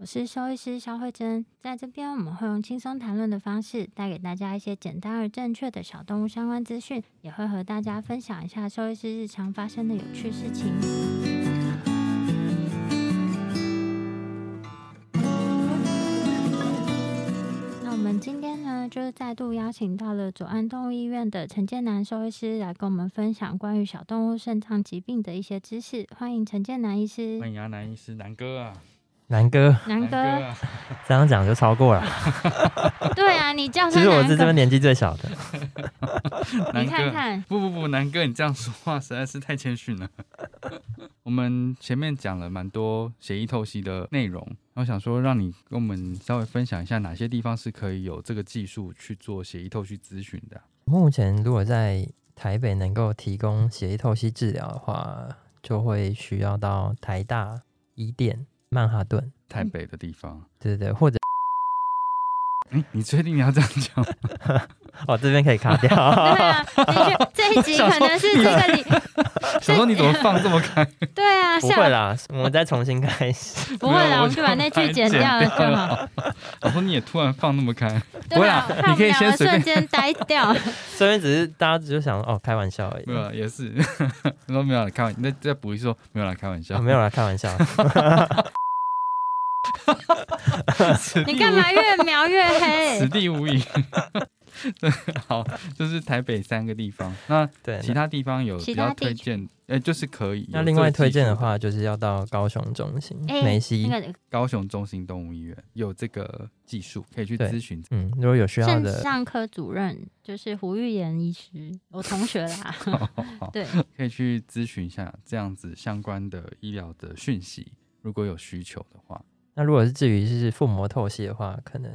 我是兽医师肖慧珍，在这边我们会用轻松谈论的方式，带给大家一些简单而正确的小动物相关资讯，也会和大家分享一下兽医师日常发生的有趣事情。那我们今天呢，就是再度邀请到了左岸动物医院的陈建南兽医师来跟我们分享关于小动物肾脏疾病的一些知识。欢迎陈建南医师。欢迎啊，南医师，南哥啊。南哥，南哥，这样讲就超过了。对啊，你叫其实我是这边年纪最小的。你看看，不不不，南哥，你这样说话实在是太谦逊了。我们前面讲了蛮多血液透析的内容，我想说让你跟我们稍微分享一下哪些地方是可以有这个技术去做血液透析咨询的。目前如果在台北能够提供血液透析治疗的话，就会需要到台大医店。曼哈顿，台北的地方，对对对，或者，哎，你确定你要这样讲？哦，这边可以卡掉。对啊，这一集 可能是这个你，小说你怎么放这么开？对啊，不会啦，我们再重新开始。不会啦，我们就把那句剪掉了就好。我说你也突然放那么开，对啊，你可以先瞬间呆掉。这边只是大家只是想哦，开玩笑而已。没有，也是。你说没有开玩笑，那再补一说没有来开玩笑，没有来开玩笑。你干嘛越描越黑？此地无银。对，好，就是台北三个地方。那对其他地方有比较推荐？哎，就是可以。那另外推荐的话，就是要到高雄中心梅西高雄中心动物医院有这个技术可以去咨询。嗯，如果有需要的，上科主任就是胡玉妍医师，我同学啦。对，可以去咨询一下这样子相关的医疗的讯息，如果有需求的话。那如果是至于是腹膜透析的话，可能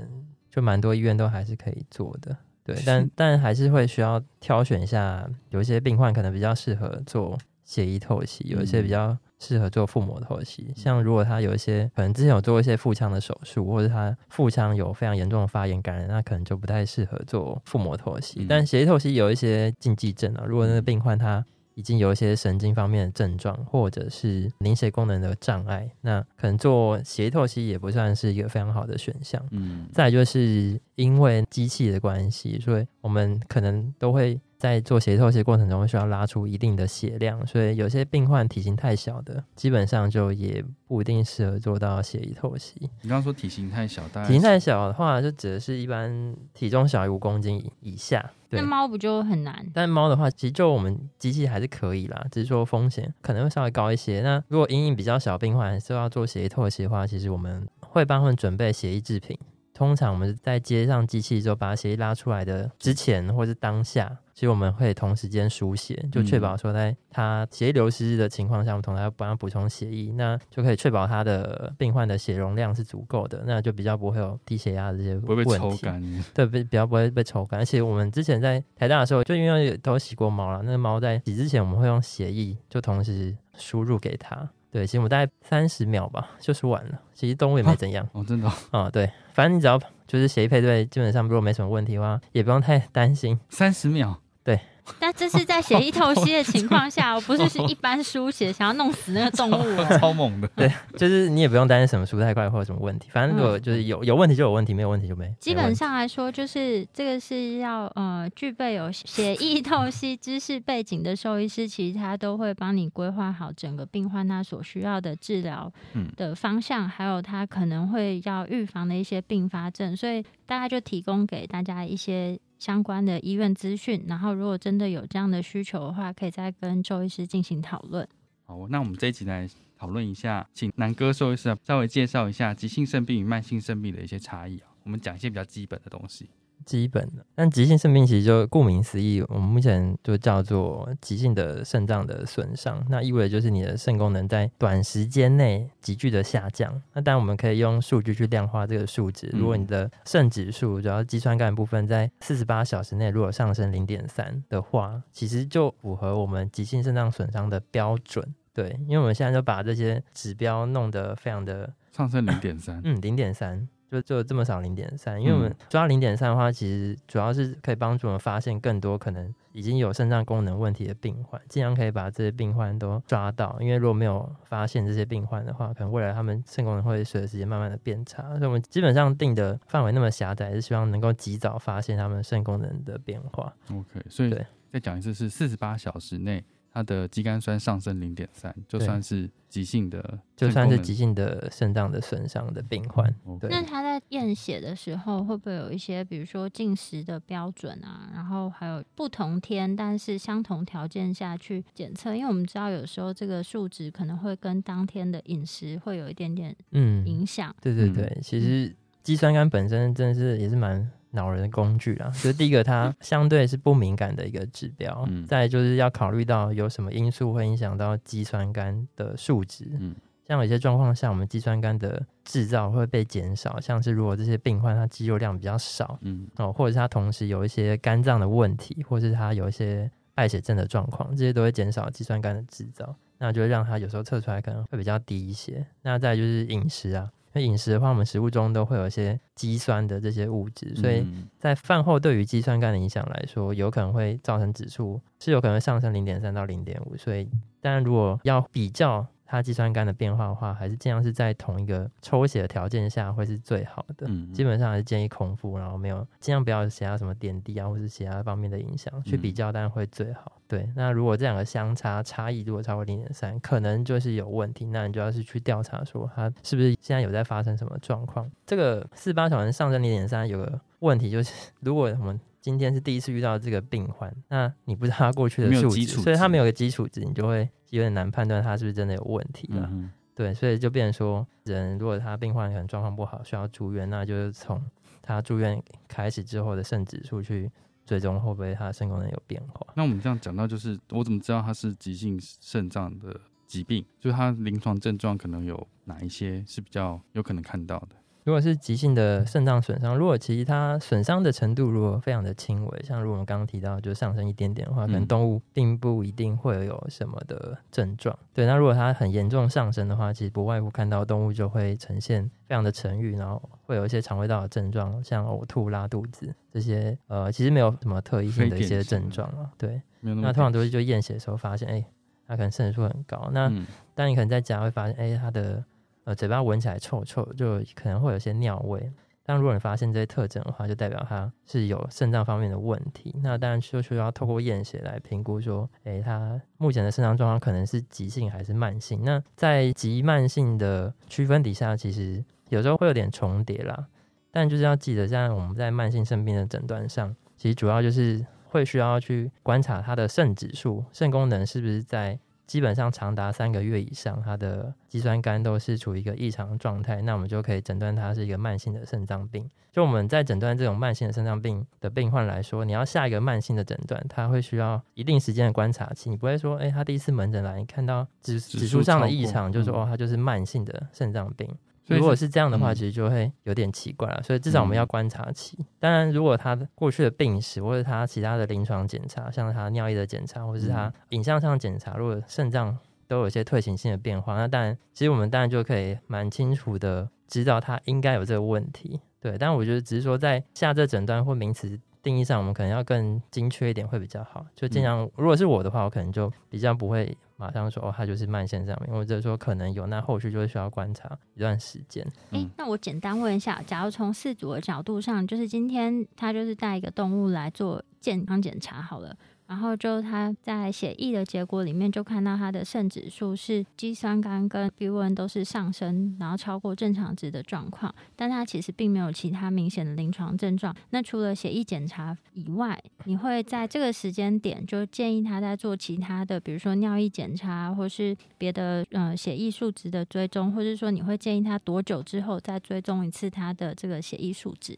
就蛮多医院都还是可以做的。对，但但还是会需要挑选一下，有一些病患可能比较适合做血液透析，有一些比较适合做腹膜透析。像如果他有一些可能之前有做一些腹腔的手术，或者他腹腔有非常严重的发炎感染，那可能就不太适合做腹膜透析。但血液透析有一些禁忌症啊，如果那个病患他已经有一些神经方面的症状，或者是凝血功能的障碍，那可能做血液透析也不算是一个非常好的选项。嗯，再就是因为机器的关系，所以我们可能都会。在做血透析过程中，需要拉出一定的血量，所以有些病患体型太小的，基本上就也不一定适合做到血液透析。你刚刚说体型太小，体型太小的话，就指的是一般体重小于五公斤以下。那猫不就很难？但猫的话，其实就我们机器还是可以啦，只是说风险可能会稍微高一些。那如果阴影比较小病患，是要做血液透析的话，其实我们会帮他们准备血液制品。通常我们在接上机器之后，把血液拉出来的之前或是当下。其实我们会同时间输血，就确保说在它血液流失的情况下，我们同时要帮它补充血液，那就可以确保它的病患的血容量是足够的，那就比较不会有低血压的这些问题。对，比比较不会被抽干。而且我们之前在台大的时候，就因为都洗过猫了，那个猫在洗之前，我们会用血液就同时输入给他。对，其实我们大概三十秒吧，就是完了。其实动物也没怎样。哦，真的。啊，对，反正你只要就是协议配对，基本上如果没什么问题的话，也不用太担心。三十秒。对，但这是在血液透析的情况下，我 不是是一般输血想要弄死那个动物哦。超猛的。对，就是你也不用担心什么输太快或者什么问题，反正如果就是有有问题就有问题，没有问题就没。基本上来说，就是这个是要呃具备有血液透析知识背景的兽医师，其实他都会帮你规划好整个病患他所需要的治疗嗯的方向，还有他可能会要预防的一些并发症，所以大概就提供给大家一些相关的医院资讯。然后如果真的有这样的需求的话，可以再跟周医师进行讨论。好，那我们这一集来讨论一下，请南哥周医师啊稍微介绍一下急性肾病与慢性肾病的一些差异啊。我们讲一些比较基本的东西。基本的。但急性肾病其实就顾名思义，我们目前就叫做急性的肾脏的损伤，那意味着就是你的肾功能在短时间内急剧的下降。那当然我们可以用数据去量化这个数值。嗯如果你的肾指数，主要肌酸酐部分在四十八小时内如果上升零点三的话，其实就符合我们急性肾脏损伤的标准。对，因为我们现在就把这些指标弄得非常的上升零点三，嗯，零点三，就就这么少零点三，因为我们嗯抓零点三的话，其实主要是可以帮助我们发现更多可能已经有肾脏功能问题的病患，尽量可以把这些病患都抓到。因为如果没有发现这些病患的话，可能未来他们肾功能会随着时间慢慢的变差。所以我们基本上定的范围那么狭窄，是希望能够及早发现他们肾功能的变化。OK，所以对再讲一次是四十八小时内，它的肌酐酸上升零点三，就算是急性的，就算是急。性的肾脏的损伤的病患那他在验血的时候，会不会有一些，比如说进食的标准啊，然后还有不同天但是相同条件下去检测？因为我们知道有时候这个数值可能会跟当天的饮食会有一点点嗯，影响。嗯对对对，其实肌酸酐本身真的是也是蛮恼人的工具啦。就是第一个，它相对是不敏感的一个指标，嗯再就是要考虑到有什么因素会影响到肌酸酐的数值。嗯像有些状况下，我们肌酸酐的制造会被减少，像是如果这些病患他肌肉量比较少嗯哦，或者是他同时有一些肝脏的问题，或是他有一些败血症的状况，这些都会减少肌酸酐的制造，那就会让他有时候测出来可能会比较低一些。那再就是饮食啊，因为饮食的话，我们食物中都会有一些肌酸的这些物质，所以嗯在饭后对于肌酸酐的影响来说，有可能会造成指数是有可能上升零点三到零点五。所以，当然如果要比较它肌酸酐的变化的话，还是尽量是在同一个抽血的条件下会是最好的。嗯基本上还是建议空腹，然后没有尽量不要有其他什么点滴啊，或是其他方面的影响去比较，当然会最好。对，那如果这两个相差差异如果超过零点三，可能就是有问题，那你就要是去调查说它是不是现在有在发生什么状况。这个四八小时上升零点三有个问题就是，如果我们今天是第一次遇到这个病患，那你不知道他过去的数值，没有基础值所以他没有个基础值，你就会有点难判断他是不是真的有问题了。嗯对，所以就变成说，人如果他病患可能状况不好，需要住院，那就是从他住院开始之后的肾指数去追踪会不会他的肾功能有变化。那我们这样讲到，就是我怎么知道他是急性肾脏的疾病？就是他临床症状可能有哪一些是比较有可能看到的？如果是急性的肾脏损伤，如果其实它损伤的程度如果非常的轻微，像如果我们刚刚提到就上升一点点的话，可能嗯动物并不一定会有什么的症状。对，那如果它很严重上升的话，其实不外乎看到动物就会呈现非常的沉郁，然后会有一些肠胃道的症状，像呕吐、拉肚子这些，呃，其实没有什么特异性的一些症状啊。对，那那通常都是就验血的时候发现，哎、它可能肾指数很高。那嗯但你可能在家会发现，哎、它的呃嘴巴闻起来臭臭，就可能会有些尿味。但如果你发现这些特征的话，就代表它是有肾脏方面的问题。那当然就需要透过验血来评估说，哎、它目前的肾脏状况可能是急性还是慢性。那在急慢性的区分底下，其实有时候会有点重叠啦。但就是要记得，像我们在慢性肾病的诊断上，其实主要就是会需要去观察它的肾指数、肾功能是不是在基本上长达三个月以上，他的肌酸酐都是处于一个异常状态，那我们就可以诊断它是一个慢性的肾脏病。就我们在诊断这种慢性的肾脏病的病患来说，你要下一个慢性的诊断，他会需要一定时间的观察期。你不会说，哎、他第一次门诊来，你看到指指数上的异常，就说哦，他就是慢性的肾脏病。如果是是这样的话，嗯其实就会有点奇怪了。所以至少我们嗯要观察期。当然，如果他过去的病史或者他其他的临床检查，像他尿液的检查，或是他嗯影像上的检查，如果肾脏都有一些退行性的变化，那当然，其实我们当然就可以蛮清楚的知道他应该有这个问题。对，但我觉得只是说在下这诊断或名词定义上，我们可能要更精确一点会比较好。就尽嗯量，如果是我的话，我可能就比较不会马上说哦，它就是慢性上面，或者说可能有，那后续就会需要观察一段时间。哎，嗯那我简单问一下，假如从饲主的角度上，就是今天他就是带一个动物来做健康检查好了，然后就他在血液的结果里面就看到他的肾指数是肌酸酐跟 B1 都是上升，然后超过正常值的状况，但他其实并没有其他明显的临床症状。那除了血液检查以外，你会在这个时间点就建议他在做其他的，比如说尿液检查，或是别的呃血液数值的追踪，或者说你会建议他多久之后再追踪一次他的这个血液数值？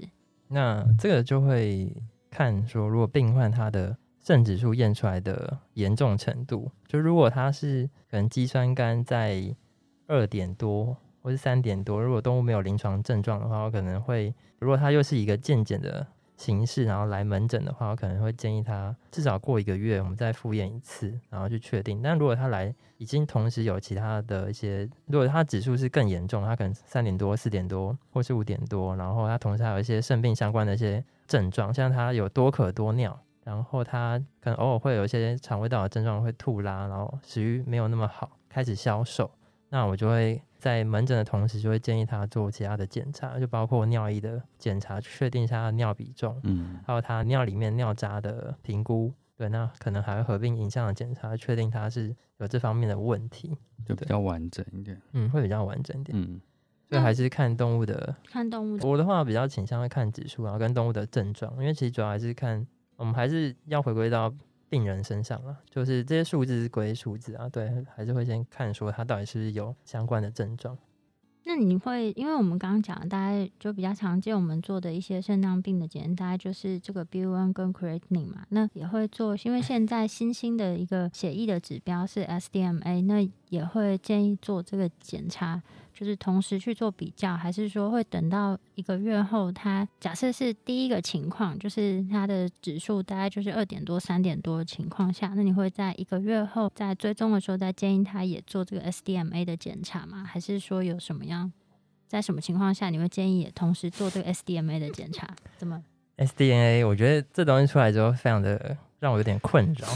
那这个就会看说，如果病患他的肾指数验出来的严重程度，就如果他是可能肌酸酐在二点多或是三点多，如果动物没有临床症状的话，我可能会，如果他又是一个渐检的形式，然后来门诊的话，我可能会建议他至少过一个月，我们再复验一次，然后去确定。但如果他来已经同时有其他的一些，如果他指数是更严重，他可能三点多、四点多或是五点多，然后他同时还有一些肾病相关的一些症状，像他有多渴多尿，然后他可能偶尔会有一些肠胃道的症状，会吐拉，然后食欲没有那么好，开始消瘦，那我就会在门诊的同时，就会建议他做其他的检查，就包括尿液的检查，确定一下他的尿比重，嗯还有他尿里面尿渣的评估。对，那可能还会合并影像的检查，确定他是有这方面的问题。就比较完整一点。嗯，会比较完整一点。嗯所以还是看动物的。看动物的我的话比较倾向会看指数，然后跟动物的症状，因为其实主要还是看我们还是要回归到病人身上了，就是这些数字是归数字啊，对，还是会先看说他到底是不是有相关的症状。那你会，因为我们刚刚讲，大概就比较常见，我们做的一些肾脏病的检验，大概就是这个 B1 跟 creatinine 嘛。那也会做，因为现在新兴的一个血液的指标是 SDMA，那也会建议做这个检查，就是同时去做比较，还是说会等到一个月后，他假设是第一个情况，就是他的指数大概就是二点多、三点多的情况下，那你会在一个月后在追踪的时候再建议他也做这个 SDMA 的检查吗？还是说有什么样，在什么情况下你会建议也同时做这个 SDMA 的检查？怎么 SDNA，我觉得这东西出来之后，非常的让我有点困扰。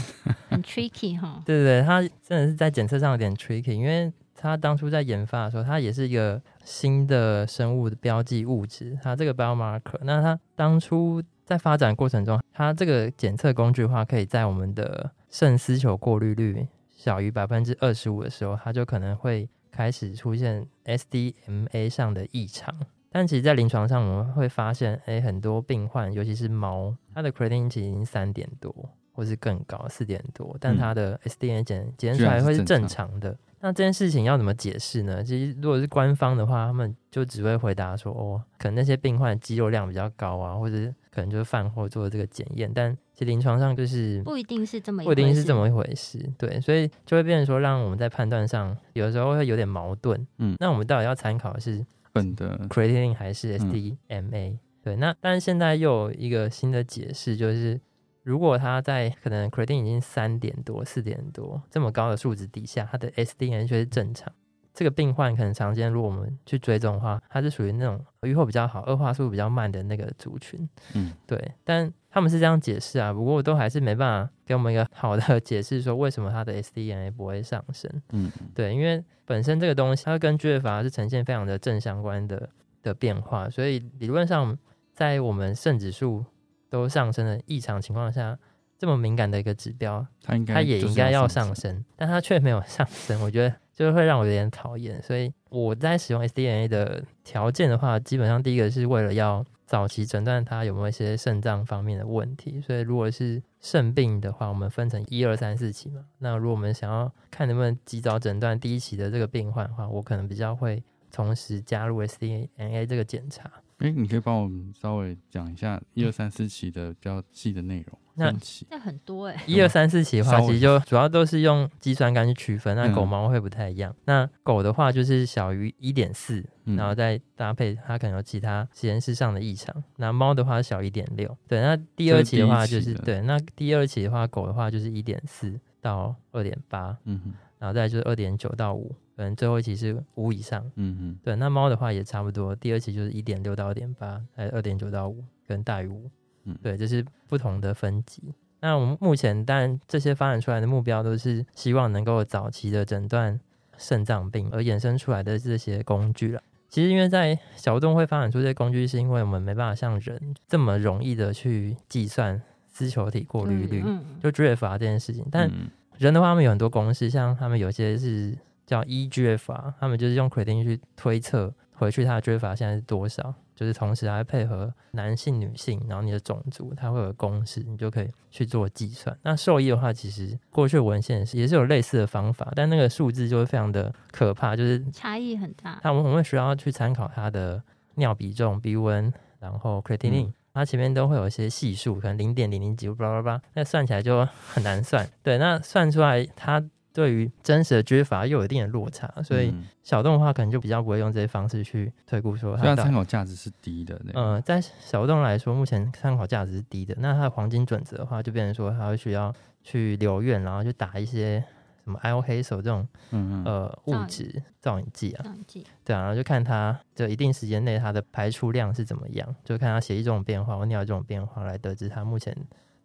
很 tricky 哈？对对对，它真的是在检测上有点 tricky，因为它当初在研发的时候，它也是一个新的生物的标记物质，它这个 biomarker。那它当初在发展过程中，它这个检测工具的话，可以在我们的肾丝球过滤率小于百分之二十五的时候，它就可能会开始出现 SDMA 上的异常。但其实，在临床上，我们会发现，哎，很多病患，尤其是猫，它的 creatinine 其实已经三点多，或是更高，四点多，但嗯它的 SDA 检检出来会是正正常的。那这件事情要怎么解释呢？其实如果是官方的话，他们就只会回答说，哦，可能那些病患肌肉量比较高啊，或者可能就是饭后做这个检验，但其实临床上就是不一定是这么一不一定回事是这么一回事，对，所以就会变成说，让我们在判断上有的时候会有点矛盾。嗯那我们到底要参考的是本的 creatinine 还是嗯 SDMA？、对，那但是现在又有一个新的解释，就是如果他在可能 creatinine 已经三点多、四点多这么高的数值底下，他的 SDN 却是正常。这个病患可能常见，如果我们去追踪的话，它是属于那种预后比较好、恶化速度比较慢的那个族群。嗯对，但他们是这样解释啊，不过都还是没办法给我们一个 好的解释，说为什么它的 SDNA 不会上升。嗯对，因为本身这个东西它跟 GFR 是呈现非常的正相关的的变化，所以理论上在我们肾指数都上升的异常情况下，这么敏感的一个指标，它应该它也应该要上上升，但它却没有上升，我觉得就会让我有点讨厌。所以我在使用 SDNA 的条件的话，基本上第一个是为了要早期诊断它有没有一些肾脏方面的问题。所以如果是肾病的话，我们分成一二三四期嘛。那如果我们想要看能不能及早诊断第一期的这个病患的话，我可能比较会同时加入 SDNA 这个检查。哎，你可以帮我们稍微讲一下一二三四期的比较细的内容，那分期。这很多哎、一二三四期的话，其实就主要都是用肌酸酐去区分。那嗯狗猫会不太一样。那狗的话就是小于一点四，嗯然后再搭配它可能有其他实验室上的异常。那猫的话小一点六，对。那第二期的话就是是对，那第二期的话狗的话就是一点四到二点八，嗯哼然后再就是二点九到五，可能最后一期是五以上。嗯嗯对，那猫的话也差不多，第二期就是一点六到二点八，还有二点九到五，跟大于五。嗯对，这是不同的分级。那我们目前当然这些发展出来的目标都是希望能够早期的诊断肾脏病而衍生出来的这些工具了。其实因为在小动物会发展出这些工具，是因为我们没办法像人这么容易的去计算丝球体过滤率，嗯，就 GFR 这件事情。但嗯人的话，他们有很多公式，像他们有些是叫 eGFR，他们就是用 creatine 去推测回去它的 GFR 现在是多少，就是同时还会配合男性、女性，然后你的种族，它会有公式，你就可以去做计算。那兽医的话，其实过去文献也是有类似的方法，但那个数字就会非常的可怕，就是差异很大。他们我们会需要去参考它的尿比重、鼻温，然后 creatinine，、嗯它前面都会有一些系数，可能零点零零几，巴拉巴拉，那算起来就很难算。对，那算出来它对于真实的缺乏又有一定的落差，所以嗯小动物的话可能就比较不会用这些方式去推估说虽然参。考价值是低的，对，嗯、在小动物来说，目前参考价值是低的。那它的黄金准则的话，就变成说它会需要去留院，然后去打一些什么 IO 黑手这种嗯嗯，呃物质造影剂啊，这样记，对啊，然后就看它这一定时间内它的排出量是怎么样，就看它血液这种变化或尿这种变化来得知它目前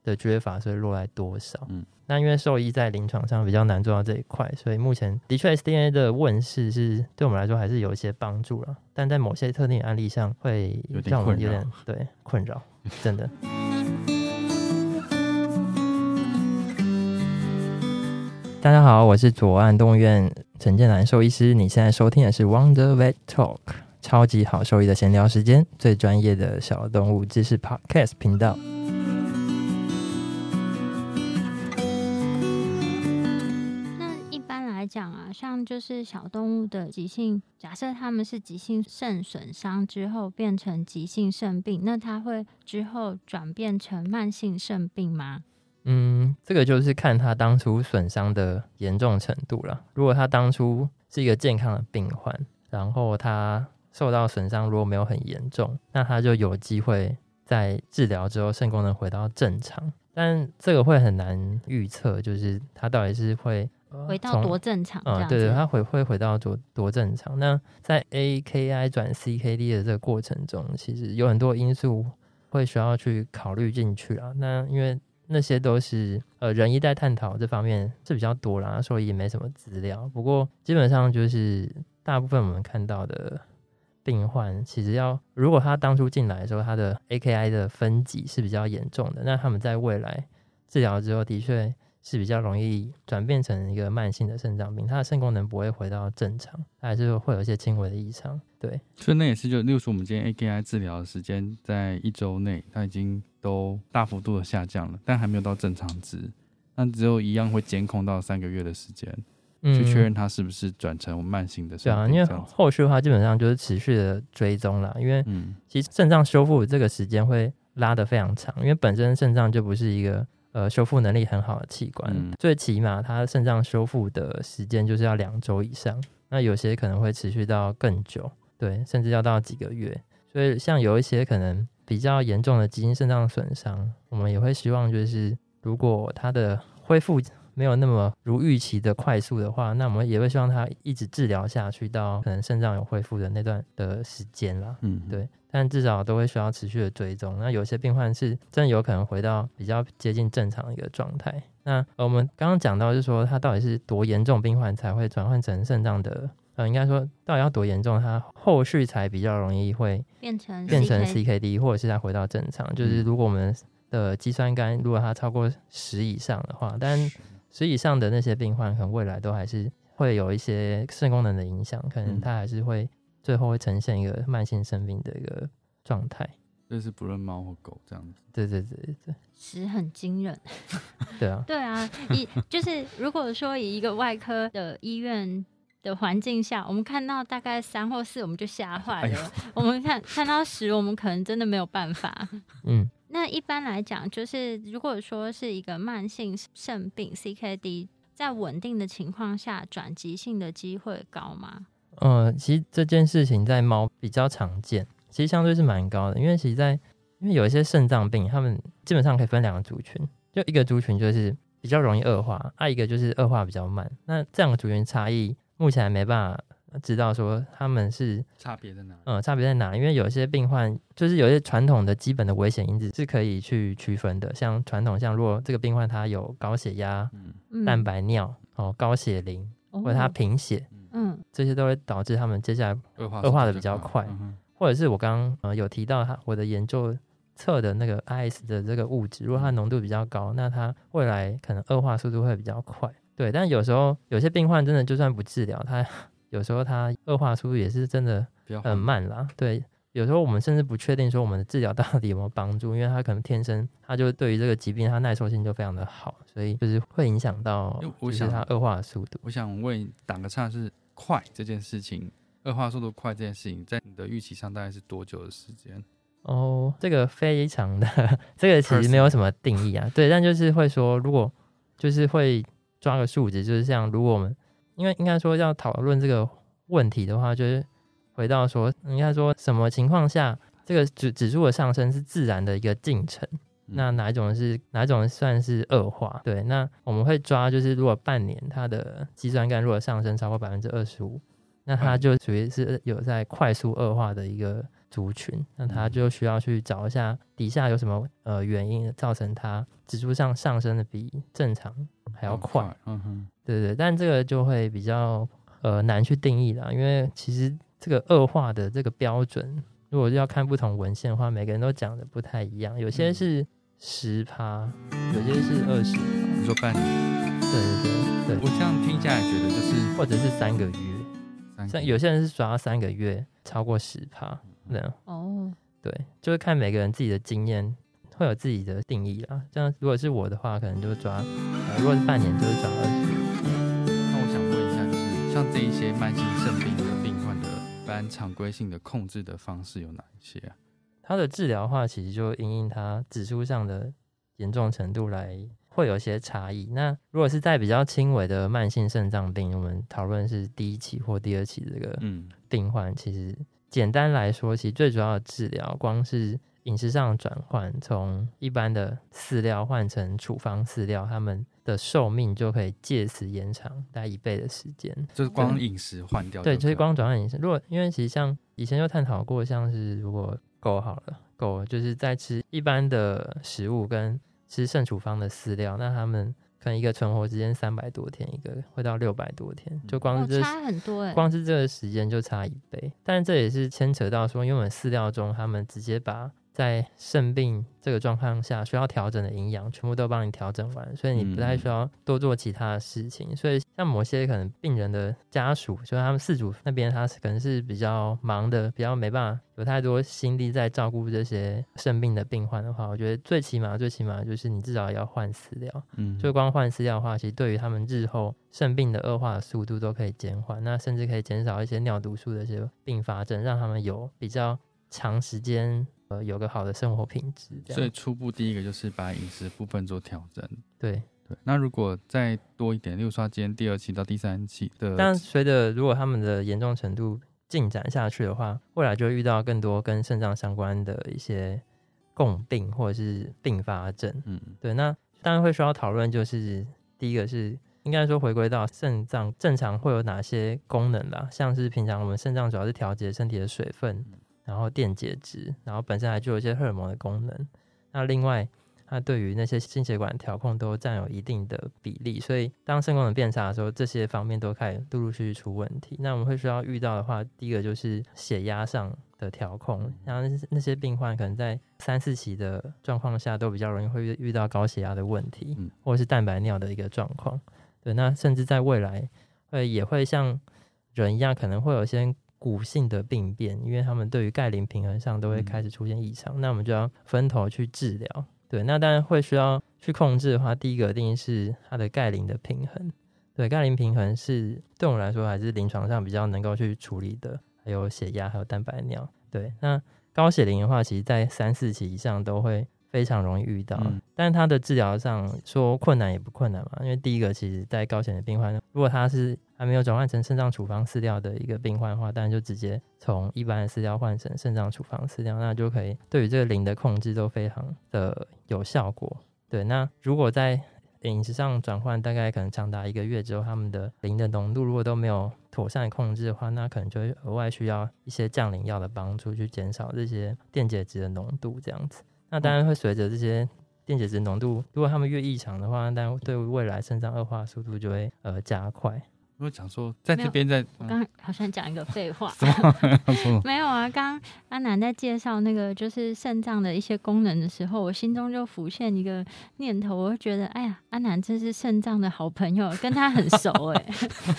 的缺乏所以落在多少。嗯那因为兽医在临床上比较难做到这一块，所以目前的确 SDNA 的问世是对我们来说还是有一些帮助了，但在某些特定案例上会让我们有点对困扰，真的。大家好，我是左岸动物院陈建南兽医师。你现在收听的是 Wonder Vet Talk，超级好兽医的闲聊时间，最专业的小动物知识 Podcast 频道。就是小动物的急性，假设它们是急性肾损伤之后变成急性肾病，那它会之后转变成慢性肾病吗？嗯，这个就是看他当初损伤的严重程度了。如果他当初是一个健康的病患，然后他受到损伤如果没有很严重，那他就有机会在治疗之后肾功能回到正常。但这个会很难预测，就是他到底是会、回到多正常这嗯，样子？对对，它回会回到多多正常。那在 AKI 转 CKD 的这个过程中，其实有很多因素会需要去考虑进去啊。那因为那些都是呃人一代探讨这方面是比较多啦，所以也没什么资料。不过基本上就是大部分我们看到的病患，其实要如果他当初进来的时候，他的 AKI 的分级是比较严重的，那他们在未来治疗之后，的确是比较容易转变成一个慢性的肾脏病，它的肾功能不会回到正常，它还是会有一些轻微的异常。对，所以那也是就，例如说我们今天 AKI 治疗的时间在一周内，它已经都大幅度的下降了，但还没有到正常值，那只有一样会监控到三个月的时间，去确认它是不是转成慢性的嗯对啊，因为。后续的话基本上就是持续的追踪了，因为嗯其实肾脏修复这个时间会拉得非常长，因为本身肾脏就不是一个呃修复能力很好的器官，嗯最起码它肾脏修复的时间就是要两周以上，那有些可能会持续到更久，对，甚至要到几个月。所以像有一些可能比较严重的基因肾脏损伤，我们也会希望就是如果它的恢复没有那么如预期的快速的话，那我们也会希望它一直治疗下去到可能肾脏有恢复的那段的时间啦。嗯，对，但至少都会需要持续的追踪。那有些病患是真的有可能回到比较接近正常的一个状态。那呃我们刚刚讲到，就是说他到底是多严重病患才会转换成肾脏的，呃，应该说到底要多严重，他后续才比较容易会变成变成 CK CKD，或者是他回到正常。就是嗯如果我们的肌酸酐如果它超过十以上的话，但十以上的那些病患，可能未来都还是会有一些肾功能的影响，可能嗯他还是会最后会呈现一个慢性生病的一个状态。就是不论猫或狗这样子。对对对对对十很惊人。对啊，对啊，以就是如果说以一个外科的医院的环境下，我们看到大概三或四，我们就吓坏哎了。我们看看到十，我们可能真的没有办法。嗯，那一般来讲，就是如果说是一个慢性肾病 （CKD），在稳定的情况下转急性的机会高吗？呃，其实这件事情在猫比较常见，其实相对是蛮高的，因为其实在因为有一些肾脏病，他们基本上可以分两个族群，就一个族群就是比较容易恶化，啊，一个就是恶化比较慢。那这两个族群差异目前还没办法知道说他们是差别在哪？嗯，差别在哪？因为有些病患就是有些传统的基本的危险因子是可以去区分的，像传统像如果这个病患他有高血压、嗯嗯蛋白尿、哦高血磷或者他哦贫血，嗯这些都会导致他们接下来，恶化恶化的比较快嗯或者是我刚刚呃有提到他我的研究测的那个 IS 的这个物质，如果它浓度比较高，那它未来可能恶化速度会比较快。对，但有时候有些病患真的就算不治疗，他有时候他恶化速度也是真的很慢啦。对，有时候我们甚至不确定说我们的治疗到底有没有帮助，因为他可能天生他就对于这个疾病他耐受性就非常的好，所以就是会影响到就是他恶化的速度。我想问打个岔，是快这件事情，恶化速度快这件事情，在你的预期上大概是多久的时间？哦，这个非常的，这个其实没有什么定义啊。对，但就是会说，如果就是会抓个数值，就是像如果我们因为应该说要讨论这个问题的话，就是回到说，应该说什么情况下这个指指数的上升是自然的一个进程？那哪一种是哪一种算是恶化？对，那我们会抓就是如果半年它的肌酸酐如果上升超过百分之二十五，那它就属于是有在快速恶化的一个族群，那它就需要去找一下底下有什么呃原因造成它指数上上升的比正常还要快。，嗯哼，对对，但这个就会比较呃难去定义啦，因为其实这个恶化的这个标准，如果要看不同文献的话，每个人都讲的不太一样，有些嗯是十趴，有些是二十趴，你说半年，对对对对，我这样听下来觉得就是或者是三个月，三像有些人是抓三个月超过十趴，那样哦，对，就是看每个人自己的经验。会有自己的定义啦，这样如果是我的话，可能就抓，呃、如果是半年就是抓二十，那我想问一下，就是像这一些慢性肾病的病患的一般常规性的控制的方式有哪一些啊？它的治疗的话，其实就因应它指数上的严重程度来会有一些差异。那如果是在比较轻微的慢性肾脏病，我们讨论是第一期或第二期的这个嗯病患，其实简单来说，其实最主要的治疗，光是饮食上的转换，从一般的饲料换成处方饲料，他们的寿命就可以借此延长大概一倍的时间。就是光饮食换掉对，就是光转换饮食。如果因为其实像以前就探讨过，像是如果狗好了，狗就是在吃一般的食物跟吃肾处方的饲料，那他们可能一个存活时间三百多天，一个会到六百多天，就光哦是这、差很多哎，光是这个时间就差一倍。但这也是牵扯到说，因为我们饲料中他们直接把在肾病这个状况下需要调整的营养，全部都帮你调整完，所以你不太需要多做其他的事情。所以像某些可能病人的家属，就是他们饲主那边，他是可能是比较忙的，比较没办法有太多心力在照顾这些肾病的病患的话，我觉得最起码最起码就是你至少要换饲料。嗯，就光换饲料的话，其实对于他们日后肾病的恶化的速度都可以减缓，那甚至可以减少一些尿毒素的一些并发症，让他们有比较长时间呃有个好的生活品质。所以初步第一个就是把饮食部分做调整。对，对，那如果再多一点，例如说今天第二期到第三期的，但随着如果他们的严重程度进展下去的话，未来就会遇到更多跟肾脏相关的一些共病或者是并发症。嗯对，那当然会需要讨论，就是第一个是应该说回归到肾脏正常会有哪些功能啦，像是平常我们肾脏主要是调节身体的水分，然后电解质，然后本身还具有一些荷尔蒙的功能。那另外，它对于那些心血管调控都占有一定的比例，所以当肾功能变差的时候，这些方面都开始陆陆续续出问题。那我们会需要遇到的话，第一个就是血压上的调控，像那些那些病患可能在三四期的状况下，都比较容易会遇遇到高血压的问题，嗯或者是蛋白尿的一个状况。对，那甚至在未来会也会像人一样，可能会有一些骨性的病变，因为他们对于钙磷平衡上都会开始出现异常，那我们就要分头去治疗。对，那当然会需要去控制的话，第一个一定是它的钙磷的平衡。对，钙磷平衡是对我们来说还是临床上比较能够去处理的，还有血压，还有蛋白尿。对，那高血磷的话，其实在三四期以上都会非常容易遇到，嗯但它的治疗上说困难也不困难嘛，因为第一个其实在高血磷病患，如果他是还没有转换成肾脏处方饲料的一个病患的话，当然就直接从一般的饲料换成肾脏处方饲料，那就可以对于这个磷的控制都非常的有效果。对，那如果在饮食上转换大概可能长达一个月之后，他们的磷的浓度如果都没有妥善控制的话，那可能就会额外需要一些降磷药的帮助，去减少这些电解质的浓度这样子。那当然会随着这些电解质浓度，如果他们越异常的话，但对未来肾脏恶化速度就会呃加快。如果讲说在这边在，我刚好像讲一个废话，没有啊。刚阿南在介绍那个就是肾脏的一些功能的时候，我心中就浮现一个念头，我就觉得，哎呀，阿南真是肾脏的好朋友，跟他很熟哎。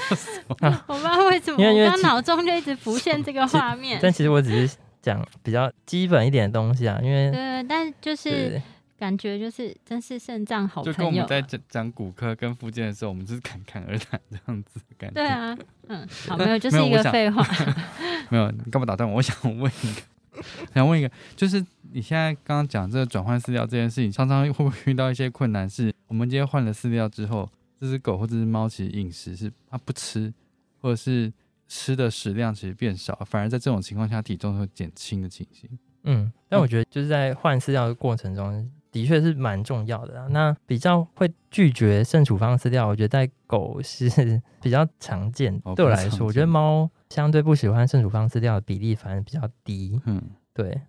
我不知道为什么，我刚脑中就一直浮现这个画面。但其实我只是讲比较基本一点的东西啊，因为对，但就是。感觉就是真是肾脏好朋友，就跟我们在讲讲骨科跟附件的时候，我们就是侃侃而谈这样子感觉。对啊，嗯，好，没有，就是一个废话。没有，你干嘛打断我？我想问一个，想问一个，就是你现在刚刚讲这个转换饲料这件事情，常常会不会遇到一些困难？是我们今天换了饲料之后，这只狗或这只猫其实饮食是它不吃，或者是吃的食量其实变少，反而在这种情况下体重会减轻的情形。嗯，但我觉得就是在换饲料的过程中。的确是蛮重要的啊。那比较会拒绝肾处方饲料，我觉得在狗是 比较常见。对我来说，我觉得猫相对不喜欢肾处方饲料的比例反而比较低。嗯，对。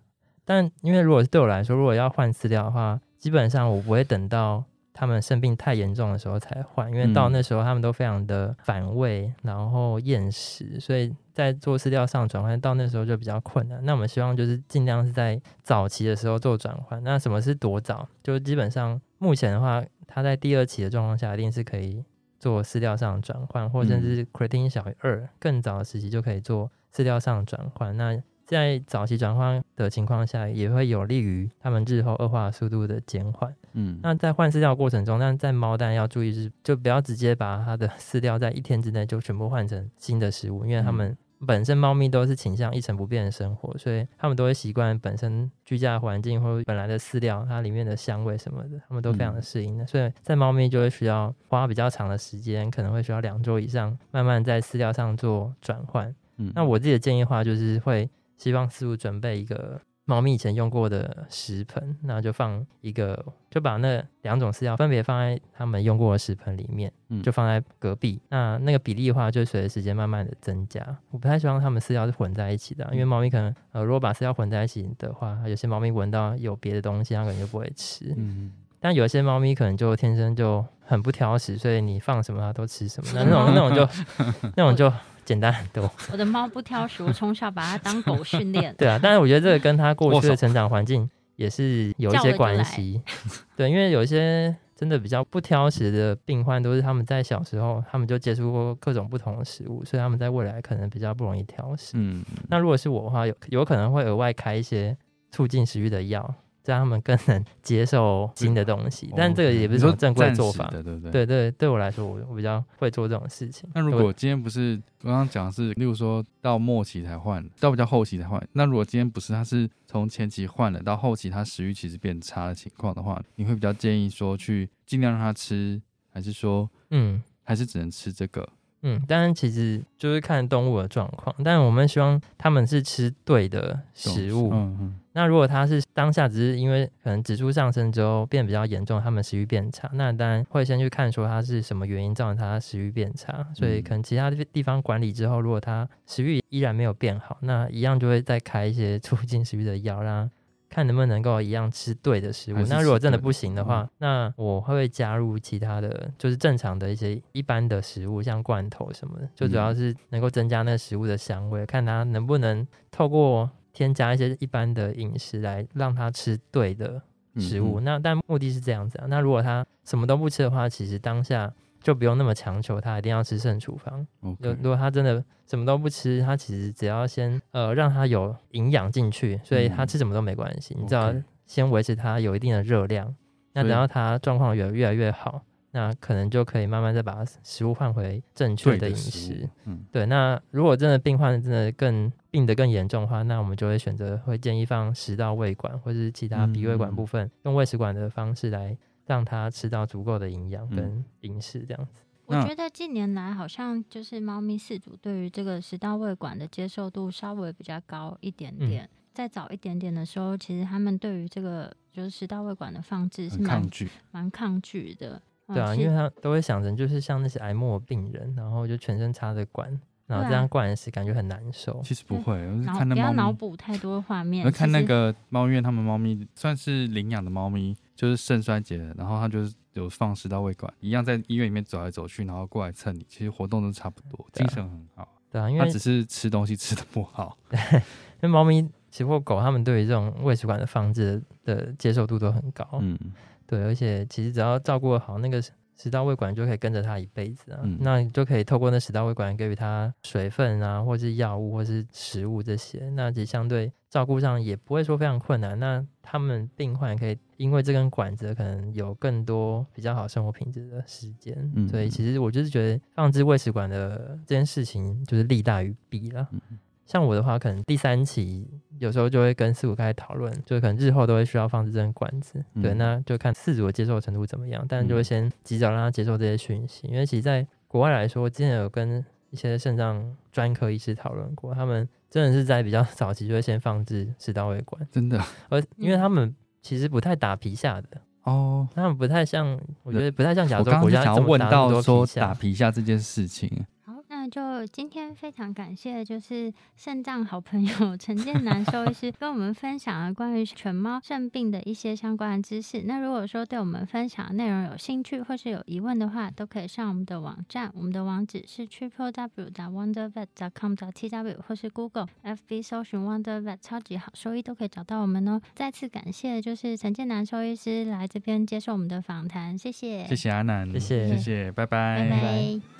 但因为如果是对我来说，如果要换饲料的话，基本上我不会等到。它们生病太严重的时候才换，因为到那时候它们都非常的反胃，然后厌食，所以在做饲料上转换到那时候就比较困难。那我们希望就是尽量是在早期的时候做转换。那什么是多早？就基本上目前的话，它在第二期的状况下一定是可以做饲料上转换，或甚至是 creatine 小于二更早的时期就可以做饲料上转换。那在早期转换的情况下，也会有利于他们日后恶化速度的减缓。嗯，那在换饲料过程中，但在猫蛋要注意是，就不要直接把它的 饲料在一天之内就全部换成新的食物，因为它们本身猫咪都是倾向一成不变的生活，所以它们都会习惯本身居家环境或本来的饲料它里面的香味什么的，它们都非常的适应的。所以在猫咪就会需要花比较长的时间，可能会需要两周以上，慢慢在饲料上做转换。嗯，那我自己的建议话就是会。希望师傅准备一个猫咪以前用过的食盆，那就放一个，就把那两种饲料分别放在他们用过的食盆里面，就放在隔壁。那那个比例的话，就随着时间慢慢的增加。我不太希望它们饲料是混在一起的，因为猫咪可能呃，如果把饲料混在一起的话，有些猫咪闻到有别的东西，它可能就不会吃。嗯，但有些猫咪可能就天生就很不挑食，所以你放什么它都吃什么。那 那种那种就那种就。简单很多。我的猫不挑食，我从小把它当狗训练。对啊，但是我觉得这个跟它过去的成长环境也是有一些关系。对，因为有一些真的比较不挑食的病患，都是他们在小时候他们就接触过各种不同的食物，所以他们在未来可能比较不容易挑食。嗯，那如果是我的话，有有可能会额外开一些促进食欲的药。让他们更能接受新的东西，但这个也不是说正规做法，对对对，对对，对我来说，我我比较会做这种事情。那如果今天不是刚刚讲的是，例如说到末期才换，到比较后期才换，那如果今天不是他是从前期换了到后期，他食欲其实变差的情况的话，你会比较建议说去尽量让他吃，还是说嗯，还是只能吃这个？嗯，当然其实就是看动物的状况，但我们希望他们是吃对的食物。嗯嗯。那如果它是当下只是因为可能指数上升之后变比较严重，它们食欲变差，那当然会先去看说它是什么原因造成它食欲变差。所以可能其他地方管理之后，如果它食欲依然没有变好，那一样就会再开一些促进食欲的药让看能不能够一样吃对的食物。那如果真的不行的话，那我会加入其他的就是正常的一些一般的食物，像罐头什么的，就主要是能够增加那个食物的香味，看它能不能透过添加一些一般的饮食来让它吃对的食物。那但目的是这样子啊。那如果他什么都不吃的话，其实当下。就不用那么强求他一定要吃肾处方。如如果他真的什么都不吃，他其实只要先呃让他有营养进去，所以他吃什么都没关系。你只要先维持他有一定的热量，那等到他状况越越来越好，那可能就可以慢慢再把食物换回正确的饮食。嗯，对。那如果真的病患真的更病得更严重的话，那我们就会选择会建议放食道胃管或者是其他鼻胃管部分，用胃食管的方式来。让它吃到足够的营养跟饮食，这样子。我觉得近年来好像就是猫咪饲主对于这个食道胃管的接受度稍微比较高一点点。再早一点点的时候，其实他们对于这个就是食道胃管的放置是蛮抗拒、蛮抗拒的。对啊，因为他都会想成就是像那些癌末病人，然后就全身插着管，然后这样灌食感觉很难受。其实不会，我是脑不要看那猫咪，脑补太多画面，我看那个猫医院，他们猫咪算是领养的猫咪，就是肾衰竭的，然后它就是有放食道胃管，一样在医院里面走来走去，然后过来蹭你，其实活动都差不多，啊精神很好。对啊，因为它只是吃东西吃的不好。因为猫咪其实或狗，它们对于这种胃食管的放置的接受度都很高。嗯，对，而且其实只要照顾好，那个食食道胃管就可以跟着他一辈子啊。嗯那你就可以透过那食道胃管给予他水分啊，或是药物，或是食物这些。那其实相对照顾上也不会说非常困难。那他们病患可以因为这根管子，可能有更多比较好生活品质的时间。嗯所以其实我就是觉得放置胃食管的这件事情，就是利大于弊了。嗯像我的话，可能第三期有时候就会跟四五开始讨论，就可能日后都会需要放置这根管子，对，嗯。那就看四组的接受程度怎么样，但就会嗯。先及早让他接受这些讯息，因为其实在国外来说，之前有跟一些肾脏专科医师讨论过，他们真的是在比较 早期就会先放置食道胃管，真的。而因为嗯他们其实不太打皮下的，哦。他们不太像，我觉得不太像亚我刚刚洲国家是想要问到说打皮下这件事情，就今天非常感谢，就是肾脏好朋友 陈建南兽医师跟我们分享了关于犬猫肾病的一些相关的知识。那如果说对我们分享的内容有兴趣或是有疑问的话，都可以上我们的网站，我们的网址是 triple w 打 wondervet com 打 t w 或是 Google FB 搜寻 Wonder Vet 超级好兽医都可以找到我们哦。再次感谢就是陈建南兽医师来这边接受我们的访谈，谢谢，谢谢阿南，谢谢谢谢，拜拜拜拜